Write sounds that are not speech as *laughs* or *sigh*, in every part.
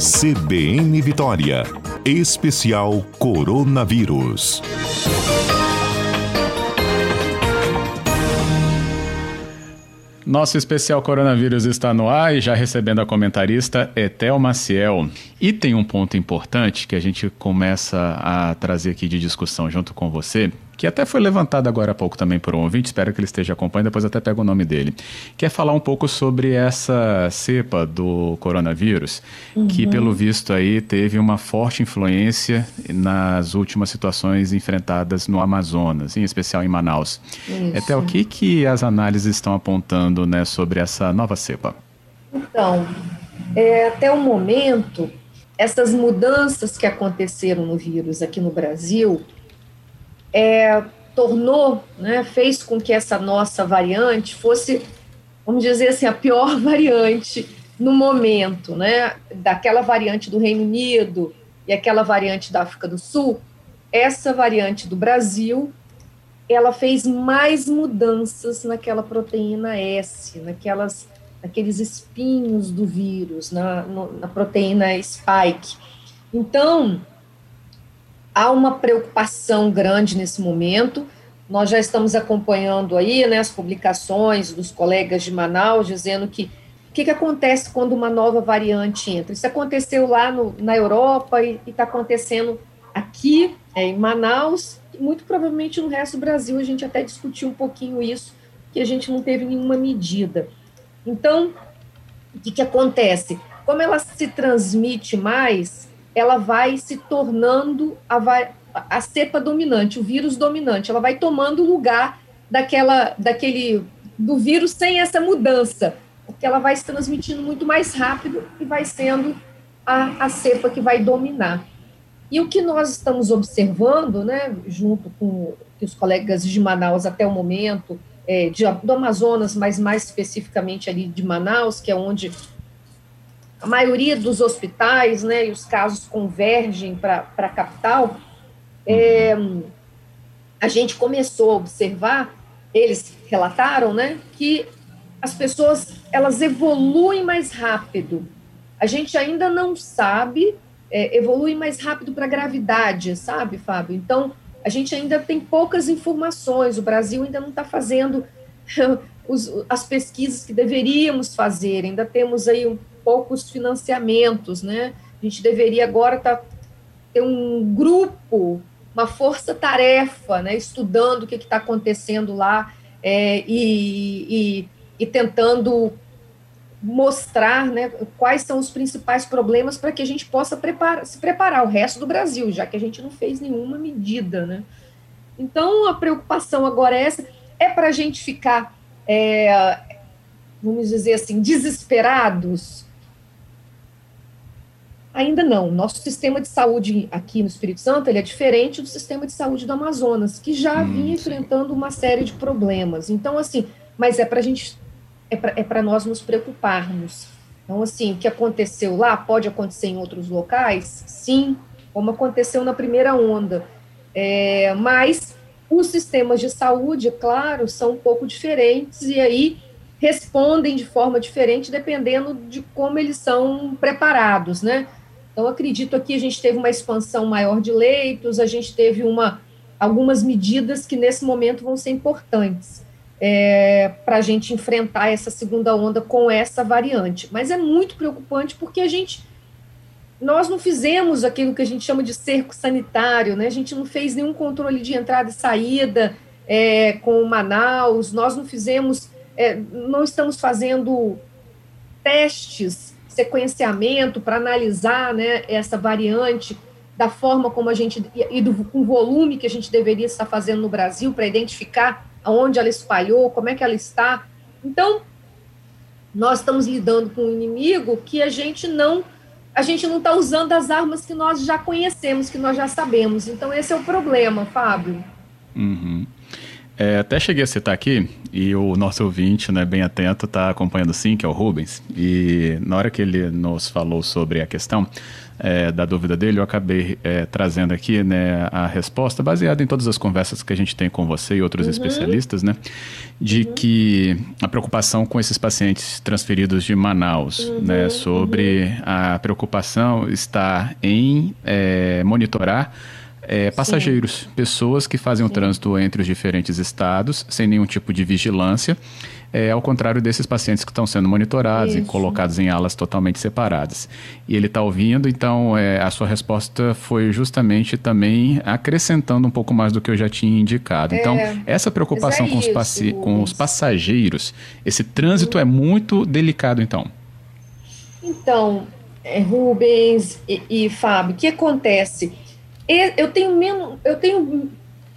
CBN Vitória. Especial Coronavírus. Nosso especial coronavírus está no ar e já recebendo a comentarista Etel Maciel. E tem um ponto importante que a gente começa a trazer aqui de discussão junto com você, que até foi levantado agora há pouco também por um ouvinte, espero que ele esteja acompanhando, depois até pego o nome dele, que é falar um pouco sobre essa cepa do coronavírus, uhum. que pelo visto aí teve uma forte influência nas últimas situações enfrentadas no Amazonas, em especial em Manaus. Isso. Até o que, que as análises estão apontando né, sobre essa nova cepa? Então, é, até o momento, essas mudanças que aconteceram no vírus aqui no Brasil, é, tornou, né, fez com que essa nossa variante fosse, vamos dizer assim, a pior *laughs* variante no momento, né, daquela variante do Reino Unido e aquela variante da África do Sul, essa variante do Brasil, ela fez mais mudanças naquela proteína S, naquelas, naqueles espinhos do vírus, na, no, na proteína spike. Então, há uma preocupação grande nesse momento. Nós já estamos acompanhando aí né, as publicações dos colegas de Manaus dizendo que o que, que acontece quando uma nova variante entra. Isso aconteceu lá no, na Europa e está acontecendo aqui é, em Manaus, e muito provavelmente no resto do Brasil. A gente até discutiu um pouquinho isso, que a gente não teve nenhuma medida. Então, o que, que acontece? Como ela se transmite mais, ela vai se tornando a, a cepa dominante, o vírus dominante, ela vai tomando lugar daquela, daquele, do vírus sem essa mudança, porque ela vai se transmitindo muito mais rápido e vai sendo a, a cepa que vai dominar. E o que nós estamos observando, né, junto com os colegas de Manaus até o momento, é, de, do Amazonas, mas mais especificamente ali de Manaus, que é onde a maioria dos hospitais, né, e os casos convergem para a capital, é, a gente começou a observar, eles relataram, né, que as pessoas elas evoluem mais rápido. A gente ainda não sabe, é, evolui mais rápido para a gravidade, sabe, Fábio? Então, a gente ainda tem poucas informações, o Brasil ainda não está fazendo *laughs* os, as pesquisas que deveríamos fazer, ainda temos aí um poucos financiamentos, né? A gente deveria agora tá, ter um grupo, uma força-tarefa, né? Estudando o que está acontecendo lá é, e, e, e tentando mostrar né, quais são os principais problemas para que a gente possa preparar, se preparar o resto do Brasil, já que a gente não fez nenhuma medida. Né? Então, a preocupação agora é essa, é para a gente ficar, é, vamos dizer assim, desesperados Ainda não. Nosso sistema de saúde aqui no Espírito Santo ele é diferente do sistema de saúde do Amazonas, que já hum, vinha enfrentando uma série de problemas. Então, assim, mas é para a gente, é para é nós nos preocuparmos. Então, assim, o que aconteceu lá pode acontecer em outros locais? Sim, como aconteceu na primeira onda. É, mas os sistemas de saúde, é claro, são um pouco diferentes e aí respondem de forma diferente dependendo de como eles são preparados, né? Então, acredito aqui a gente teve uma expansão maior de leitos, a gente teve uma, algumas medidas que nesse momento vão ser importantes é, para a gente enfrentar essa segunda onda com essa variante. Mas é muito preocupante porque a gente nós não fizemos aquilo que a gente chama de cerco sanitário, né? A gente não fez nenhum controle de entrada e saída é, com Manaus, nós não fizemos, é, não estamos fazendo testes sequenciamento para analisar né, essa variante da forma como a gente e do com volume que a gente deveria estar fazendo no Brasil para identificar aonde ela espalhou, como é que ela está. Então, nós estamos lidando com um inimigo que a gente não a gente não está usando as armas que nós já conhecemos, que nós já sabemos. Então, esse é o problema, Fábio. Uhum. É, até cheguei a citar aqui, e o nosso ouvinte, né, bem atento, está acompanhando sim, que é o Rubens, e na hora que ele nos falou sobre a questão é, da dúvida dele, eu acabei é, trazendo aqui né, a resposta, baseada em todas as conversas que a gente tem com você e outros uhum. especialistas, né, de uhum. que a preocupação com esses pacientes transferidos de Manaus, uhum. né, sobre uhum. a preocupação está em é, monitorar é, passageiros, Sim. pessoas que fazem Sim. o trânsito entre os diferentes estados sem nenhum tipo de vigilância, é, ao contrário desses pacientes que estão sendo monitorados Isso. e colocados em alas totalmente separadas. E ele está ouvindo, então é, a sua resposta foi justamente também acrescentando um pouco mais do que eu já tinha indicado. Então, é, essa preocupação com, os com os passageiros, esse trânsito é muito delicado, então. Então, é, Rubens e, e Fábio, o que acontece? Eu tenho menos, eu tenho,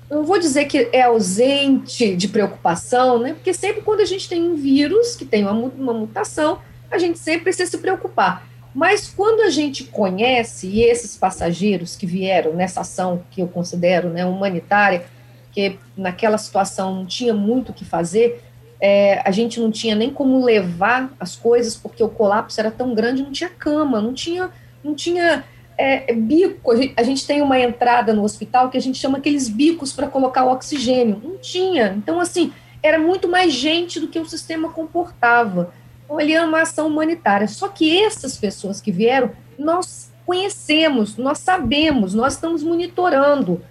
não vou dizer que é ausente de preocupação, né? Porque sempre quando a gente tem um vírus que tem uma, uma mutação, a gente sempre precisa se preocupar. Mas quando a gente conhece, e esses passageiros que vieram nessa ação que eu considero né, humanitária, que naquela situação não tinha muito o que fazer, é, a gente não tinha nem como levar as coisas, porque o colapso era tão grande, não tinha cama, não tinha, não tinha é, é, bico. A gente tem uma entrada no hospital que a gente chama aqueles bicos para colocar o oxigênio. Não tinha. Então, assim, era muito mais gente do que o sistema comportava. Então, ele é uma ação humanitária. Só que essas pessoas que vieram, nós conhecemos, nós sabemos, nós estamos monitorando.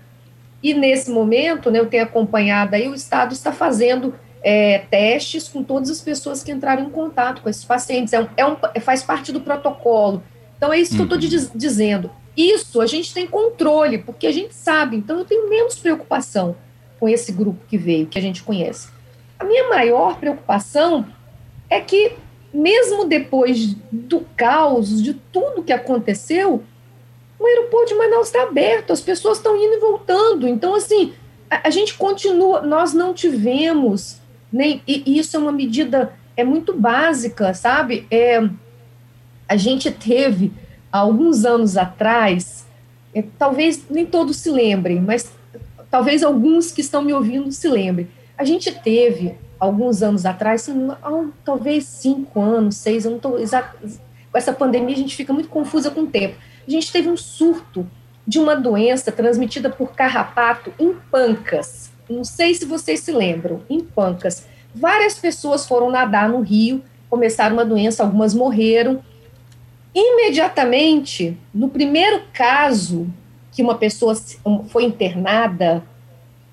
E nesse momento, né, eu tenho acompanhado aí, o Estado está fazendo é, testes com todas as pessoas que entraram em contato com esses pacientes. É um, é um, faz parte do protocolo. Então é isso que uhum. eu estou dizendo. Isso a gente tem controle, porque a gente sabe. Então eu tenho menos preocupação com esse grupo que veio, que a gente conhece. A minha maior preocupação é que, mesmo depois do caos, de tudo que aconteceu, o aeroporto de Manaus está aberto, as pessoas estão indo e voltando. Então, assim, a, a, gente continua, nós não tivemos, nem, e, e isso é uma medida é muito básica, sabe? É, a gente teve, alguns anos atrás, é, talvez nem todos se lembrem, mas talvez alguns que estão me ouvindo se lembrem. A gente teve, alguns anos atrás, talvez cinco anos, seis, eu não estou Com essa pandemia, a gente fica muito confusa com o tempo. A gente teve um surto de uma doença transmitida por carrapato em Pancas. Não sei se vocês se lembram, em Pancas. Várias pessoas foram nadar no rio, começaram uma doença, algumas morreram, Imediatamente, no primeiro caso que uma pessoa foi internada,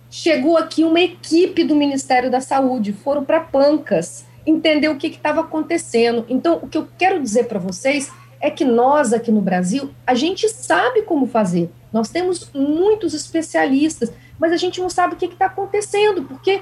chegou aqui uma equipe do Ministério da Saúde, foram para Pancas, entender o que estava acontecendo. Então, o que eu quero dizer para vocês é que nós aqui no Brasil, a gente sabe como fazer. Nós temos muitos especialistas, mas a gente não sabe o que está acontecendo, porque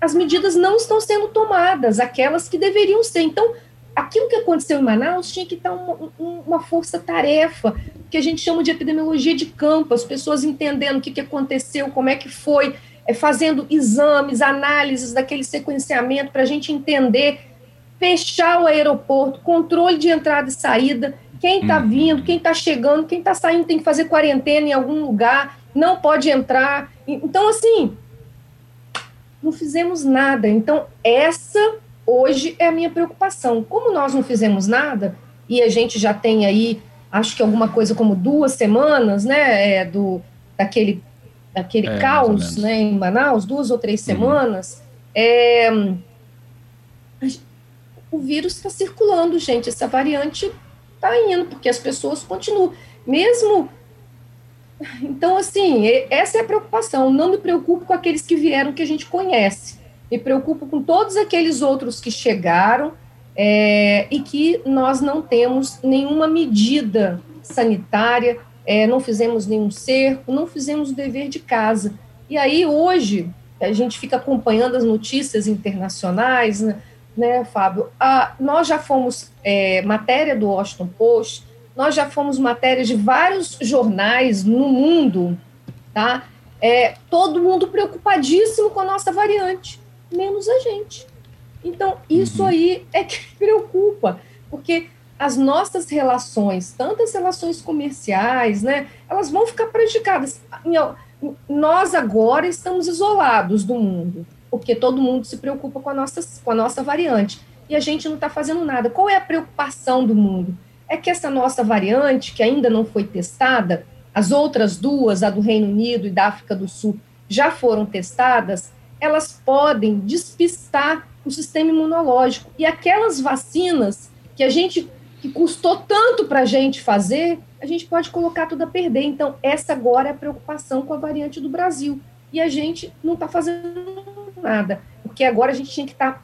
as medidas não estão sendo tomadas, aquelas que deveriam ser. Então, aquilo que aconteceu em Manaus tinha que estar uma, uma força-tarefa, que a gente chama de epidemiologia de campo, as pessoas entendendo o que, que aconteceu, como é que foi, é, fazendo exames, análises daquele sequenciamento para a gente entender, fechar o aeroporto, controle de entrada e saída, quem está uhum. vindo, quem está chegando, quem está saindo tem que fazer quarentena em algum lugar, não pode entrar. Então, assim, não fizemos nada. Então, essa hoje é a minha preocupação. Como nós não fizemos nada, e a gente já tem aí, acho que alguma coisa como duas semanas, né, é, do, daquele, daquele é, caos né, em Manaus, duas ou três uhum. semanas, é, o vírus está circulando, gente, essa variante está indo, porque as pessoas continuam, mesmo... Então, assim, essa é a preocupação. Não me preocupo com aqueles que vieram que a gente conhece me preocupo com todos aqueles outros que chegaram é, e que nós não temos nenhuma medida sanitária, é, não fizemos nenhum cerco, não fizemos o dever de casa. E aí, hoje, a gente fica acompanhando as notícias internacionais, né, né Fábio? Ah, nós já fomos é, matéria do Washington Post, nós já fomos matéria de vários jornais no mundo, tá? É, todo mundo preocupadíssimo com a nossa variante menos a gente. Então, isso uhum. aí é que *laughs* preocupa, porque as nossas relações, tantas relações comerciais, né, elas vão ficar prejudicadas. nós agora estamos isolados do mundo, porque todo mundo se preocupa com a nossa, com a nossa variante e a gente não está fazendo nada. Qual é a preocupação do mundo? É que essa nossa variante, que ainda não foi testada, as outras duas, a do Reino Unido e da África do Sul, já foram testadas, elas podem despistar o sistema imunológico. E aquelas vacinas que a gente que custou tanto para a gente fazer, a gente pode colocar tudo a perder. Então, essa agora é a preocupação com a variante do Brasil. E a gente não está fazendo nada, porque agora a gente tinha que estar tá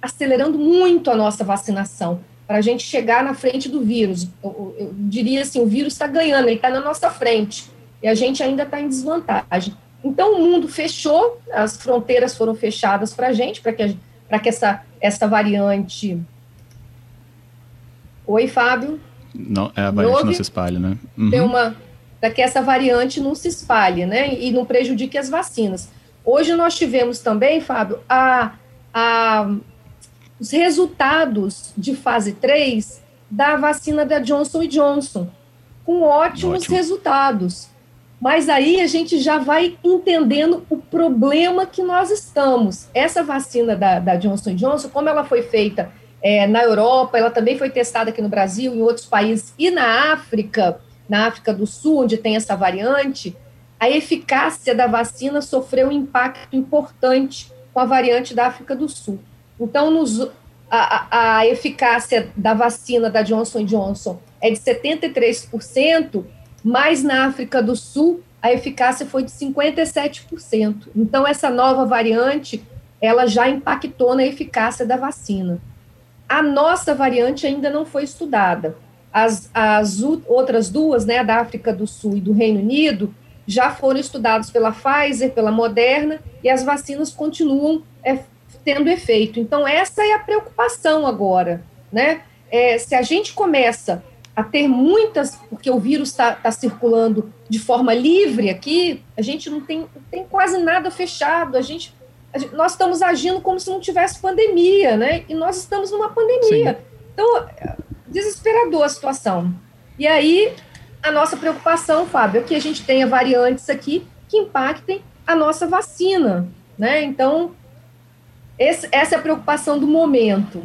acelerando muito a nossa vacinação para a gente chegar na frente do vírus. Eu, eu diria assim, o vírus está ganhando, ele está na nossa frente e a gente ainda está em desvantagem. Então o mundo fechou, as fronteiras foram fechadas para a gente, para que, pra que essa, essa variante. Oi, Fábio. Não, é a variante não se espalhe, né? Uhum. Uma para que essa variante não se espalhe, né? E não prejudique as vacinas. Hoje nós tivemos também, Fábio, a, a os resultados de fase 3 da vacina da Johnson Johnson, com ótimos Ótimo. resultados. Mas aí a gente já vai entendendo o problema que nós estamos. Essa vacina da, da Johnson Johnson, como ela foi feita é, na Europa, ela também foi testada aqui no Brasil, em outros países, e na África, na África do Sul, onde tem essa variante, a eficácia da vacina sofreu um impacto importante com a variante da África do Sul. Então, nos, a, a eficácia da vacina da Johnson Johnson é de 73%, mas na África do Sul a eficácia foi de 57%. Então, essa nova variante, ela já impactou na eficácia da vacina. A nossa variante ainda não foi estudada. As, as outras duas, né, da África do Sul e do Reino Unido, já foram estudadas pela Pfizer, pela Moderna, e as vacinas continuam é, tendo efeito. Então, essa é a preocupação agora, né? É, se a gente começa a ter muitas, porque o vírus está tá circulando de forma livre aqui, a gente não tem, não tem quase nada fechado, a gente, a gente, nós estamos agindo como se não tivesse pandemia, né? E nós estamos numa pandemia. Sim. Então, é desesperador a situação. E aí, a nossa preocupação, Fábio, é que a gente tenha variantes aqui que impactem a nossa vacina, né? Então, esse, essa é a preocupação do momento.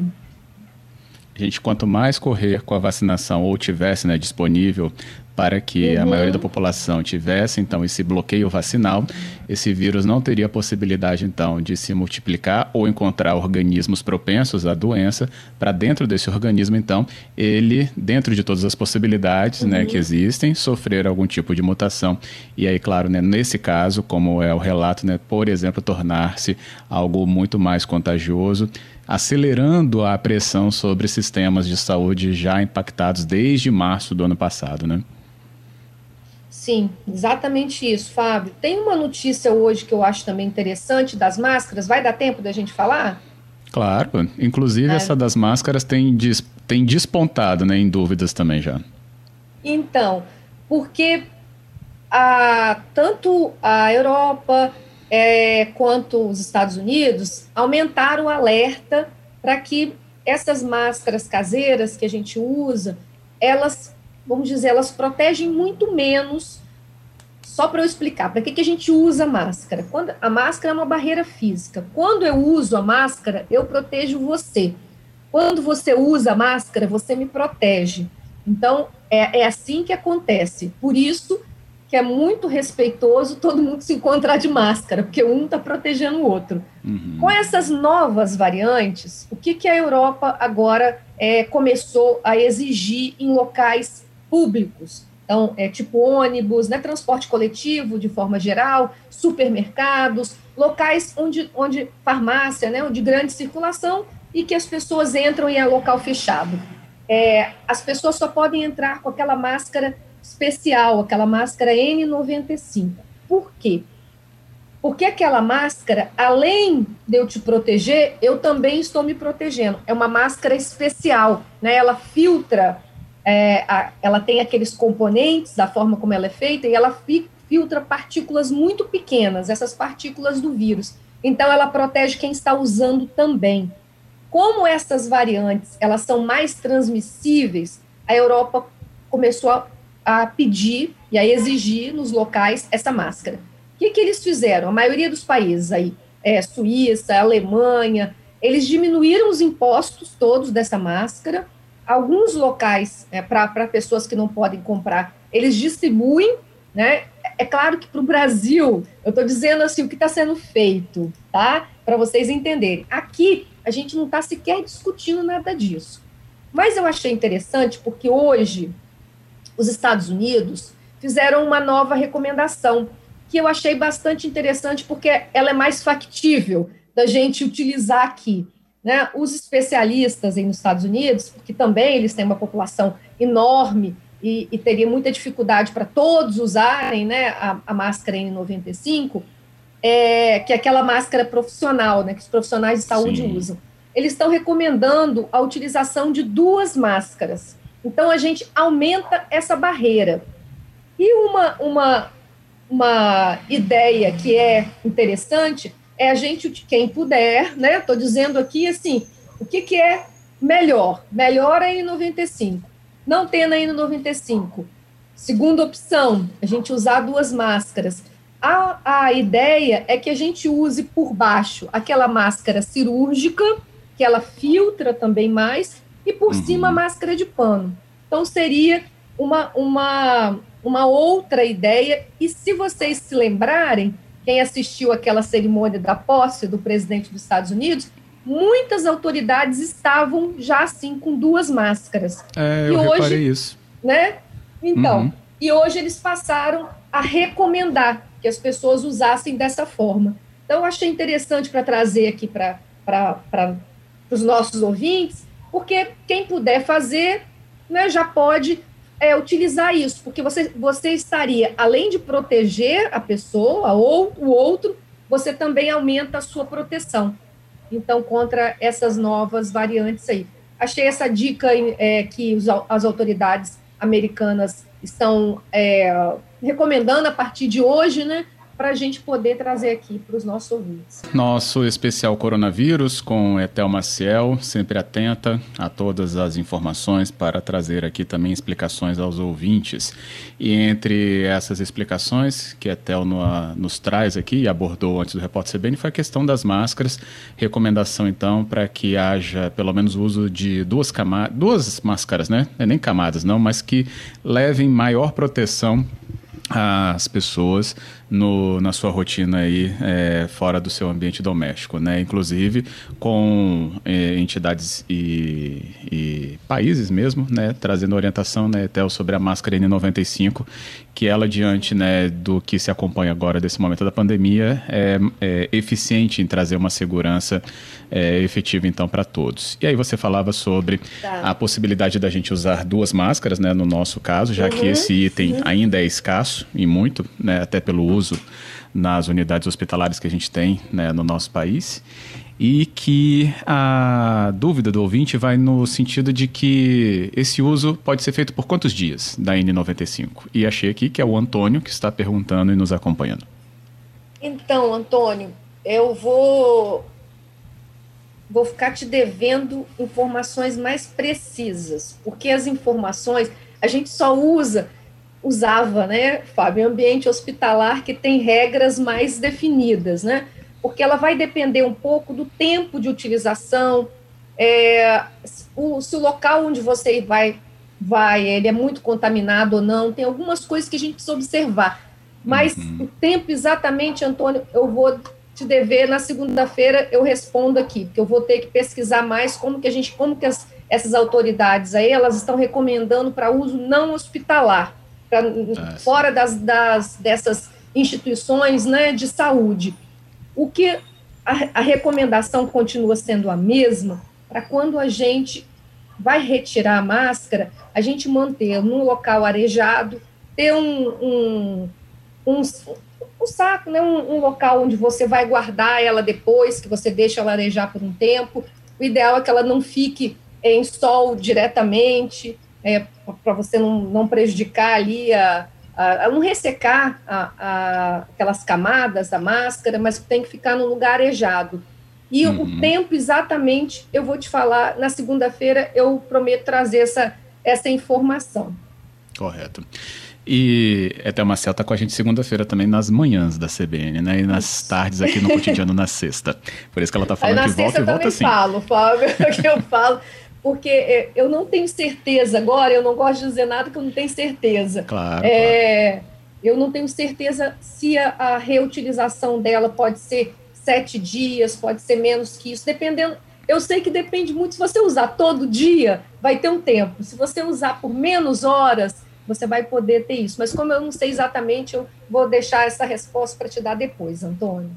A gente, quanto mais correr com a vacinação ou tivesse né, disponível para que uhum. a maioria da população tivesse, então, esse bloqueio vacinal, esse vírus não teria a possibilidade, então, de se multiplicar ou encontrar organismos propensos à doença para dentro desse organismo, então, ele, dentro de todas as possibilidades né, uhum. né, que existem, sofrer algum tipo de mutação. E aí, claro, né, nesse caso, como é o relato, né, por exemplo, tornar-se algo muito mais contagioso, acelerando a pressão sobre sistemas de saúde já impactados desde março do ano passado, né? Sim, exatamente isso, Fábio. Tem uma notícia hoje que eu acho também interessante das máscaras. Vai dar tempo da gente falar? Claro. Inclusive, é. essa das máscaras tem, des, tem despontado né, em dúvidas também já. Então, porque a, tanto a Europa é, quanto os Estados Unidos aumentaram o alerta para que essas máscaras caseiras que a gente usa, elas, vamos dizer, elas protegem muito menos. Só para eu explicar, para que, que a gente usa máscara? Quando a máscara é uma barreira física. Quando eu uso a máscara, eu protejo você. Quando você usa a máscara, você me protege. Então, é, é assim que acontece. Por isso que é muito respeitoso todo mundo se encontrar de máscara, porque um está protegendo o outro. Uhum. Com essas novas variantes, o que, que a Europa agora é, começou a exigir em locais públicos? Então, é tipo ônibus, né, transporte coletivo de forma geral, supermercados, locais onde, onde farmácia, né, de grande circulação e que as pessoas entram e é local fechado. É, as pessoas só podem entrar com aquela máscara especial, aquela máscara N95. Por quê? Porque aquela máscara, além de eu te proteger, eu também estou me protegendo. É uma máscara especial, né? Ela filtra, é, a, ela tem aqueles componentes da forma como ela é feita e ela fi, filtra partículas muito pequenas, essas partículas do vírus. Então, ela protege quem está usando também. Como essas variantes elas são mais transmissíveis, a Europa começou a a pedir e a exigir nos locais essa máscara. O que, que eles fizeram? A maioria dos países aí, é, Suíça, Alemanha, eles diminuíram os impostos todos dessa máscara. Alguns locais, é, para pessoas que não podem comprar, eles distribuem, né? É claro que para o Brasil, eu estou dizendo assim o que está sendo feito, tá? Para vocês entenderem. Aqui a gente não está sequer discutindo nada disso. Mas eu achei interessante porque hoje os Estados Unidos fizeram uma nova recomendação que eu achei bastante interessante porque ela é mais factível da gente utilizar aqui. Né? Os especialistas aí nos Estados Unidos, porque também eles têm uma população enorme e, e teria muita dificuldade para todos usarem né, a, a máscara N95, é, que é aquela máscara profissional, né, que os profissionais de saúde Sim. usam. Eles estão recomendando a utilização de duas máscaras. Então, a gente aumenta essa barreira. E uma, uma uma ideia que é interessante é a gente, quem puder, né? Estou dizendo aqui assim, o que, que é melhor? Melhor é em 95. Não tendo aí no 95. Segunda opção, a gente usar duas máscaras. A, a ideia é que a gente use por baixo aquela máscara cirúrgica, que ela filtra também mais, e por uhum. cima a máscara de pano. Então seria uma, uma uma outra ideia. E se vocês se lembrarem, quem assistiu aquela cerimônia da posse do presidente dos Estados Unidos, muitas autoridades estavam já assim com duas máscaras. É, eu e hoje, isso. Né? Então, uhum. e hoje eles passaram a recomendar que as pessoas usassem dessa forma. Então, eu achei interessante para trazer aqui para os nossos ouvintes, porque quem puder fazer, né, já pode é, utilizar isso, porque você, você estaria, além de proteger a pessoa ou o outro, você também aumenta a sua proteção. Então, contra essas novas variantes aí. Achei essa dica é, que os, as autoridades americanas estão é, recomendando a partir de hoje, né? Para a gente poder trazer aqui para os nossos ouvintes. Nosso especial coronavírus com Etel Maciel, sempre atenta a todas as informações para trazer aqui também explicações aos ouvintes. E entre essas explicações que Etel no, nos traz aqui e abordou antes do repórter CBN foi a questão das máscaras. Recomendação então para que haja pelo menos o uso de duas camadas, duas máscaras, né? É nem camadas não, mas que levem maior proteção às pessoas no, na sua rotina aí é, fora do seu ambiente doméstico, né? Inclusive com é, entidades e, e, países mesmo, né? Trazendo orientação, né, Tel, sobre a máscara N95, que ela diante, né, do que se acompanha agora desse momento da pandemia é, é eficiente em trazer uma segurança é, efetiva então para todos. E aí você falava sobre tá. a possibilidade da gente usar duas máscaras, né? No nosso caso, já uhum, que esse item ainda é escasso e muito, né? Até pelo uso uso nas unidades hospitalares que a gente tem né, no nosso país e que a dúvida do ouvinte vai no sentido de que esse uso pode ser feito por quantos dias da N95? E achei aqui que é o Antônio que está perguntando e nos acompanhando. Então, Antônio, eu vou vou ficar te devendo informações mais precisas, porque as informações a gente só usa usava, né, Fábio, ambiente hospitalar que tem regras mais definidas, né? Porque ela vai depender um pouco do tempo de utilização, é, o, se o local onde você vai, vai, ele é muito contaminado ou não, tem algumas coisas que a gente precisa observar. Mas uhum. o tempo exatamente, Antônio, eu vou te dever na segunda-feira, eu respondo aqui, porque eu vou ter que pesquisar mais como que a gente, como que as, essas autoridades aí, elas estão recomendando para uso não hospitalar pra, fora das, das, dessas instituições né, de saúde. O que a, a recomendação continua sendo a mesma para quando a gente vai retirar a máscara, a gente manter num local arejado, ter um, um, um, um saco, né, um, um, local onde você vai guardar ela depois, que você deixa ela arejar por um tempo. O ideal é que ela não fique em sol diretamente, é, para você não, não prejudicar ali a, a, a não ressecar a, a, aquelas camadas da máscara, mas tem que ficar no lugar arejado. E uhum. o tempo exatamente, eu vou te falar, na segunda-feira eu prometo trazer essa, essa informação. Correto. E até uma está com a gente segunda-feira também nas manhãs da CBN, né? E nas tardes aqui no *laughs* cotidiano na sexta. Por isso que ela está falando que volta e volta sim. Eu falo, Fábio, *laughs* que eu falo porque é, eu não tenho certeza agora, eu não gosto de dizer nada que eu não tenho certeza. Claro. É, claro. Eu não tenho certeza se a, a, reutilização dela pode ser sete dias, pode ser menos que isso, dependendo. Eu sei que depende muito. Se você usar todo dia, vai ter um tempo. Se você usar por menos horas, você vai poder ter isso. Mas como eu não sei exatamente, eu vou deixar essa resposta para te dar depois, Antônio.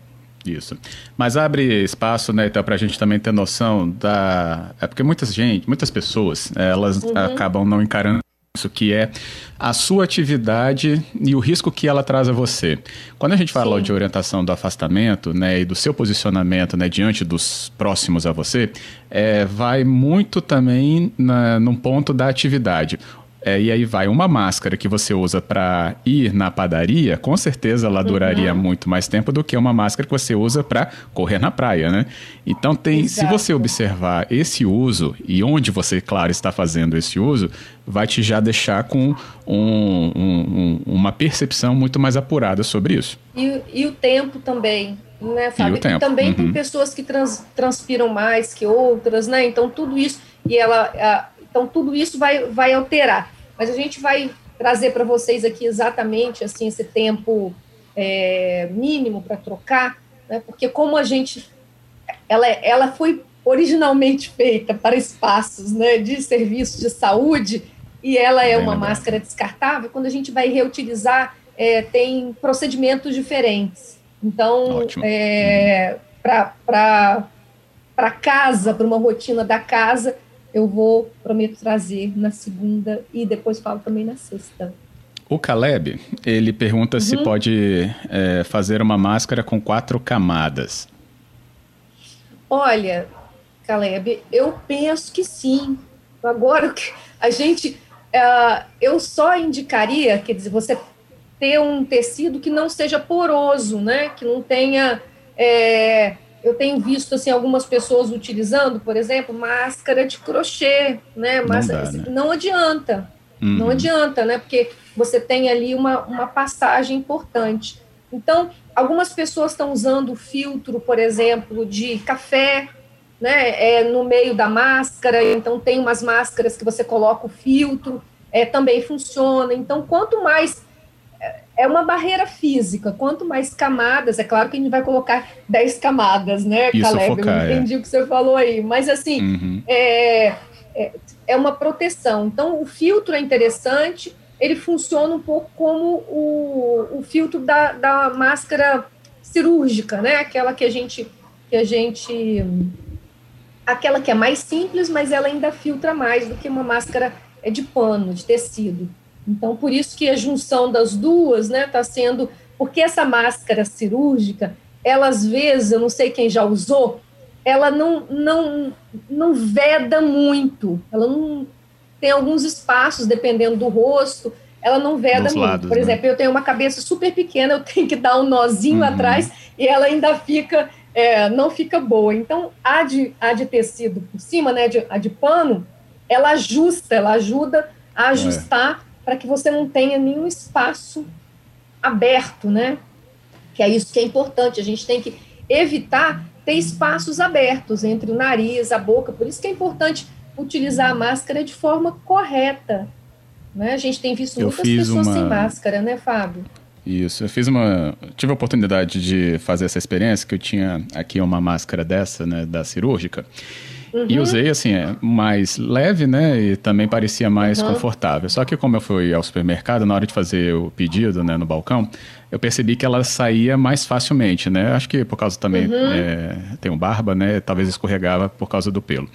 Isso. Mas abre espaço, né, então, para a gente também ter noção da. É porque muita gente, muitas pessoas, elas uhum. acabam não encarando isso que é a sua atividade e o risco que ela traz a você. Quando a gente fala Sim. de orientação do afastamento, né, e do seu posicionamento, né, diante dos próximos a você, é, vai muito também na, num ponto da atividade. É, e aí vai uma máscara que você usa para ir na padaria, com certeza ela duraria uhum. muito mais tempo do que uma máscara que você usa para correr na praia, né? Então tem, Exato. se você observar esse uso e onde você, claro, está fazendo esse uso, vai te já deixar com um, um, uma percepção muito mais apurada sobre isso. E, e o tempo também, né, Fábio? E, o tempo. e também uhum. tem pessoas que trans, transpiram mais que outras, né? Então tudo isso e ela, a, então tudo isso vai, vai alterar. Mas a gente vai trazer para vocês aqui exatamente assim esse tempo é, mínimo para trocar, né? porque como a gente, ela, ela foi originalmente feita para espaços né, de serviço de saúde e ela é uma máscara descartável, quando a gente vai reutilizar, é, tem procedimentos diferentes. Então, é, para casa, para uma rotina da casa, eu vou, prometo trazer na segunda e depois falo também na sexta. O Caleb, ele pergunta uhum. se pode é, fazer uma máscara com quatro camadas. Olha, Caleb, eu penso que sim. Agora, a gente, uh, eu só indicaria, quer dizer, você ter um tecido que não seja poroso, né? Que não tenha é, eu tenho visto assim algumas pessoas utilizando, por exemplo, máscara de crochê, né? Mas não, dá, né? não adianta, uhum. não adianta, né? Porque você tem ali uma, uma passagem importante. Então, algumas pessoas estão usando filtro, por exemplo, de café, né? É, no meio da máscara. Então, tem umas máscaras que você coloca o filtro, é, também funciona. Então, quanto mais é uma barreira física. Quanto mais camadas, é claro que a gente vai colocar 10 camadas, né, Isso, Caleb? Focar, Eu entendi é. o que você falou aí. Mas, assim, uhum. é, é, é, uma proteção. Então, o filtro é interessante, ele funciona um pouco como o, o filtro da, da máscara cirúrgica, né? Aquela que a gente. Que a gente aquela que é mais simples, mas ela ainda filtra mais do que uma máscara é de pano, de tecido. Então, por isso que a junção das duas, né, está sendo. Porque essa máscara cirúrgica, ela às vezes, eu não sei quem já usou, ela não, não, não veda muito, ela não tem alguns espaços, dependendo do rosto, ela não veda Nos muito. Lados, Por né? exemplo, eu tenho uma cabeça super pequena, eu tenho que dar um nozinho uhum. atrás e ela ainda fica, é, não fica boa. Então, a de, a de tecido por cima, né, de, a de pano, ela ajusta, ela ajuda a é. ajustar para que você não tenha nenhum espaço aberto, né? Que é isso que é importante. A gente tem que evitar ter espaços abertos entre o nariz, a boca. Por isso que é importante utilizar a máscara de forma correta. Né? A gente tem visto eu muitas pessoas uma... sem máscara, né, Fábio? Isso, eu fiz uma. Tive a oportunidade de fazer essa experiência, que eu tinha aqui uma máscara dessa, né, da cirúrgica. Uhum. E usei assim, é, mais leve, né? E também parecia mais uhum. confortável. Só que como eu fui ao supermercado, na hora de fazer o pedido, né, no balcão, eu percebi que ela saía mais facilmente, né? Acho que por causa também, uhum. é, tenho barba, né? Talvez escorregava por causa do pelo.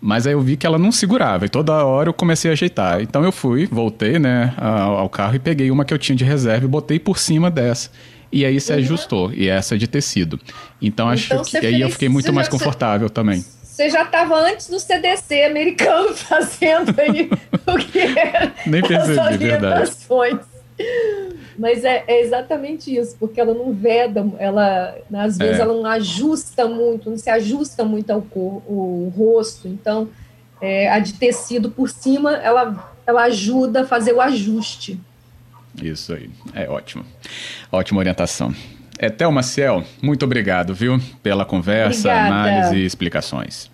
Mas aí eu vi que ela não segurava e toda hora eu comecei a ajeitar. Então eu fui, voltei, né, ao, carro e peguei uma que eu tinha de reserva e botei por cima dessa e aí se uhum. ajustou. E essa é de tecido. Então, então acho que aí eu fiquei muito mais confortável também. Você já estava antes do CDC americano *laughs* fazendo aí o que era Nem percebi, verdade. Mas é, é, exatamente isso, porque ela não veda, ela às vezes é. ela não ajusta muito, não se ajusta muito ao cor, o rosto. Então, é, a de tecido por cima, ela, ela ajuda a fazer o ajuste. Isso aí, é ótimo. Ótima orientação. Etel Maciel, muito obrigado, viu, pela conversa, Obrigada. análise e explicações.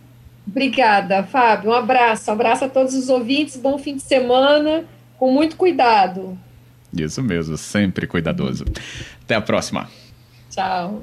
Obrigada, Fábio. Um abraço. Um abraço a todos os ouvintes. Bom fim de semana. Com muito cuidado. Isso mesmo, sempre cuidadoso. Até a próxima. Tchau.